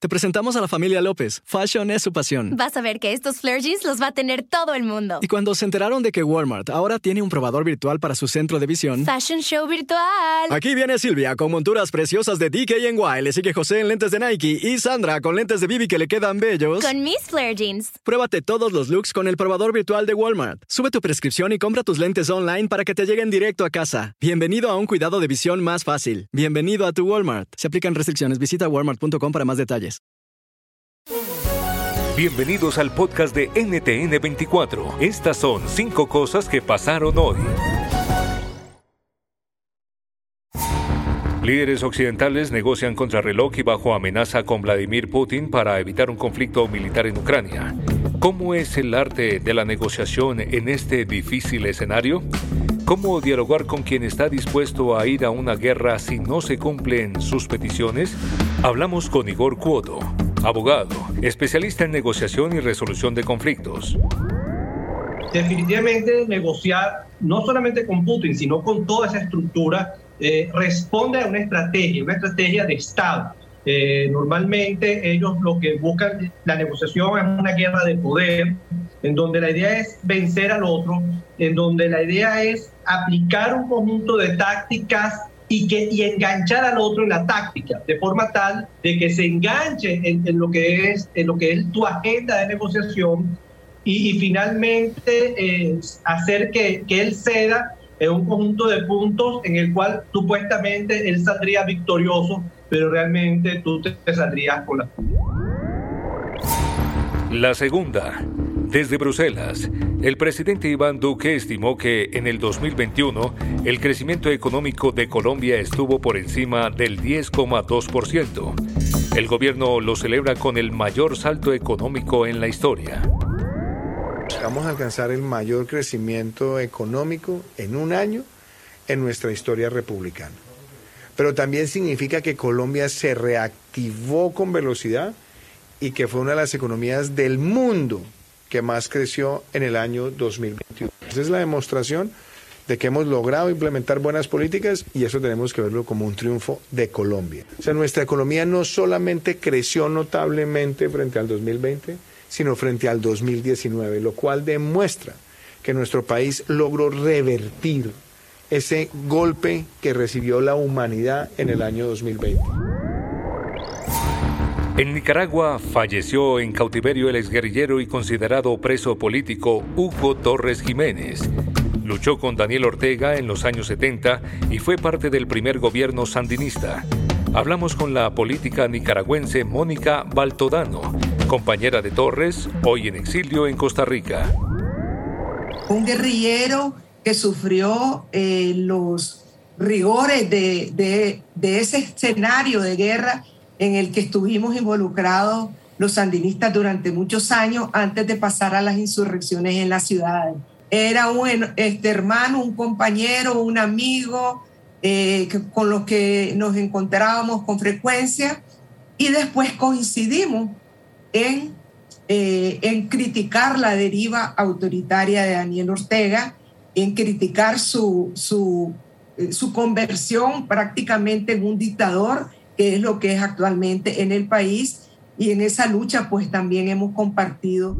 Te presentamos a la familia López. Fashion es su pasión. Vas a ver que estos flare jeans los va a tener todo el mundo. Y cuando se enteraron de que Walmart ahora tiene un probador virtual para su centro de visión. Fashion show virtual. Aquí viene Silvia con monturas preciosas de DKNY. Le sigue José en lentes de Nike y Sandra con lentes de Bibi que le quedan bellos. Con mis flare jeans. Pruébate todos los looks con el probador virtual de Walmart. Sube tu prescripción y compra tus lentes online para que te lleguen directo a casa. Bienvenido a un cuidado de visión más fácil. Bienvenido a tu Walmart. Se aplican restricciones. Visita walmart.com para más detalles. Bienvenidos al podcast de NTN24. Estas son cinco cosas que pasaron hoy. Líderes occidentales negocian contrarreloj y bajo amenaza con Vladimir Putin para evitar un conflicto militar en Ucrania. ¿Cómo es el arte de la negociación en este difícil escenario? ¿Cómo dialogar con quien está dispuesto a ir a una guerra si no se cumplen sus peticiones? Hablamos con Igor Cuoto, abogado, especialista en negociación y resolución de conflictos. Definitivamente negociar no solamente con Putin, sino con toda esa estructura, eh, responde a una estrategia, una estrategia de Estado. Eh, normalmente ellos lo que buscan, la negociación es una guerra de poder, en donde la idea es vencer al otro, en donde la idea es aplicar un conjunto de tácticas y, que, y enganchar al otro en la táctica, de forma tal de que se enganche en, en lo, que es, en lo que es tu agenda de negociación y, y finalmente eh, hacer que, que él ceda en un conjunto de puntos en el cual supuestamente él saldría victorioso, pero realmente tú te, saldrías con la... La segunda. Desde Bruselas, el presidente Iván Duque estimó que en el 2021 el crecimiento económico de Colombia estuvo por encima del 10,2%. El gobierno lo celebra con el mayor salto económico en la historia. Vamos a alcanzar el mayor crecimiento económico en un año en nuestra historia republicana. Pero también significa que Colombia se reactivó con velocidad y que fue una de las economías del mundo que más creció en el año 2021. Esa es la demostración de que hemos logrado implementar buenas políticas y eso tenemos que verlo como un triunfo de Colombia. O sea, nuestra economía no solamente creció notablemente frente al 2020, sino frente al 2019, lo cual demuestra que nuestro país logró revertir ese golpe que recibió la humanidad en el año 2020. En Nicaragua falleció en cautiverio el exguerrillero y considerado preso político Hugo Torres Jiménez. Luchó con Daniel Ortega en los años 70 y fue parte del primer gobierno sandinista. Hablamos con la política nicaragüense Mónica Baltodano, compañera de Torres, hoy en exilio en Costa Rica. Un guerrillero que sufrió eh, los rigores de, ese escenario de guerra en el que estuvimos involucrados los sandinistas durante muchos años antes de pasar a las insurrecciones en las ciudades. Era un este, hermano, un compañero, un amigo eh, con los que nos encontrábamos con frecuencia y después coincidimos en, eh, en criticar la deriva autoritaria de Daniel Ortega, en criticar su, su, eh, su conversión prácticamente en un dictador que es lo que es actualmente en el país y en esa lucha pues también hemos compartido.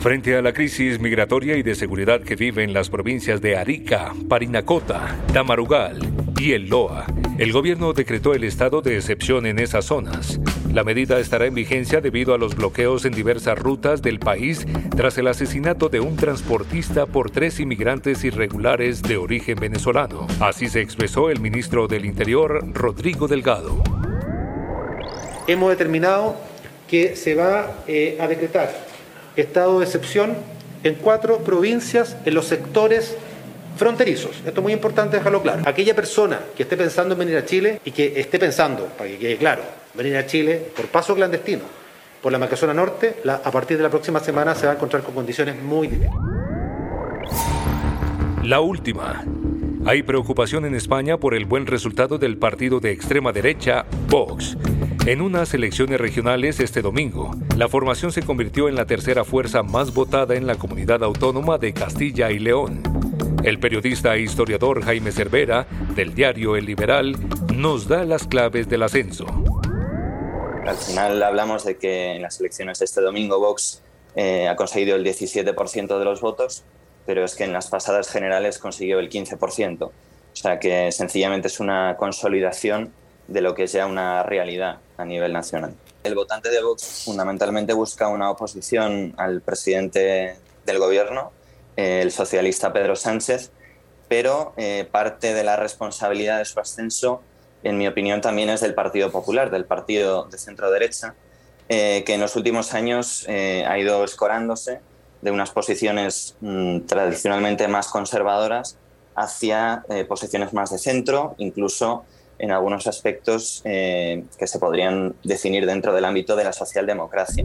Frente a la crisis migratoria y de seguridad que viven las provincias de Arica, Parinacota, Tamarugal y El Loa, el gobierno decretó el estado de excepción en esas zonas. La medida estará en vigencia debido a los bloqueos en diversas rutas del país tras el asesinato de un transportista por tres inmigrantes irregulares de origen venezolano. Así se expresó el ministro del Interior, Rodrigo Delgado. Hemos determinado que se va eh, a decretar estado de excepción en cuatro provincias en los sectores fronterizos. Esto es muy importante dejarlo claro. Aquella persona que esté pensando en venir a Chile y que esté pensando, para que quede claro, venir a Chile por paso clandestino, por la Macazona Norte, a partir de la próxima semana se va a encontrar con condiciones muy difíciles. La última. Hay preocupación en España por el buen resultado del partido de extrema derecha, Vox. En unas elecciones regionales este domingo, la formación se convirtió en la tercera fuerza más votada en la comunidad autónoma de Castilla y León. El periodista e historiador Jaime Cervera, del diario El Liberal, nos da las claves del ascenso. Al final hablamos de que en las elecciones de este domingo Vox eh, ha conseguido el 17% de los votos, pero es que en las pasadas generales consiguió el 15%. O sea que sencillamente es una consolidación de lo que es ya una realidad a nivel nacional. El votante de Vox fundamentalmente busca una oposición al presidente del gobierno, el socialista Pedro Sánchez, pero eh, parte de la responsabilidad de su ascenso, en mi opinión, también es del Partido Popular, del partido de centro derecha, eh, que en los últimos años eh, ha ido escorándose de unas posiciones mm, tradicionalmente más conservadoras hacia posiciones más de centro, incluso en algunos aspectos que se podrían definir dentro del ámbito de la socialdemocracia.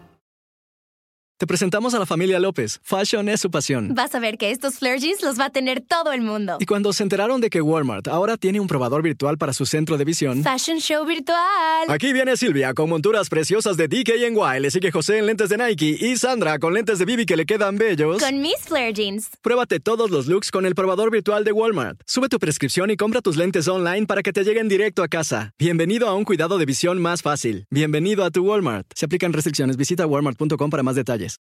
Te presentamos a la familia López. Fashion es su pasión. Vas a ver que estos flare jeans los va a tener todo el mundo. Y cuando se enteraron de que Walmart ahora tiene un probador virtual para su centro de visión. Fashion Show virtual. Aquí viene Silvia con monturas preciosas de DKNY. Le sigue José en lentes de Nike y Sandra con lentes de Bibi que le quedan bellos. Con mis flare jeans. Pruébate todos los looks con el probador virtual de Walmart. Sube tu prescripción y compra tus lentes online para que te lleguen directo a casa. Bienvenido a un cuidado de visión más fácil. Bienvenido a tu Walmart. Se aplican restricciones. Visita walmart.com para más detalles. days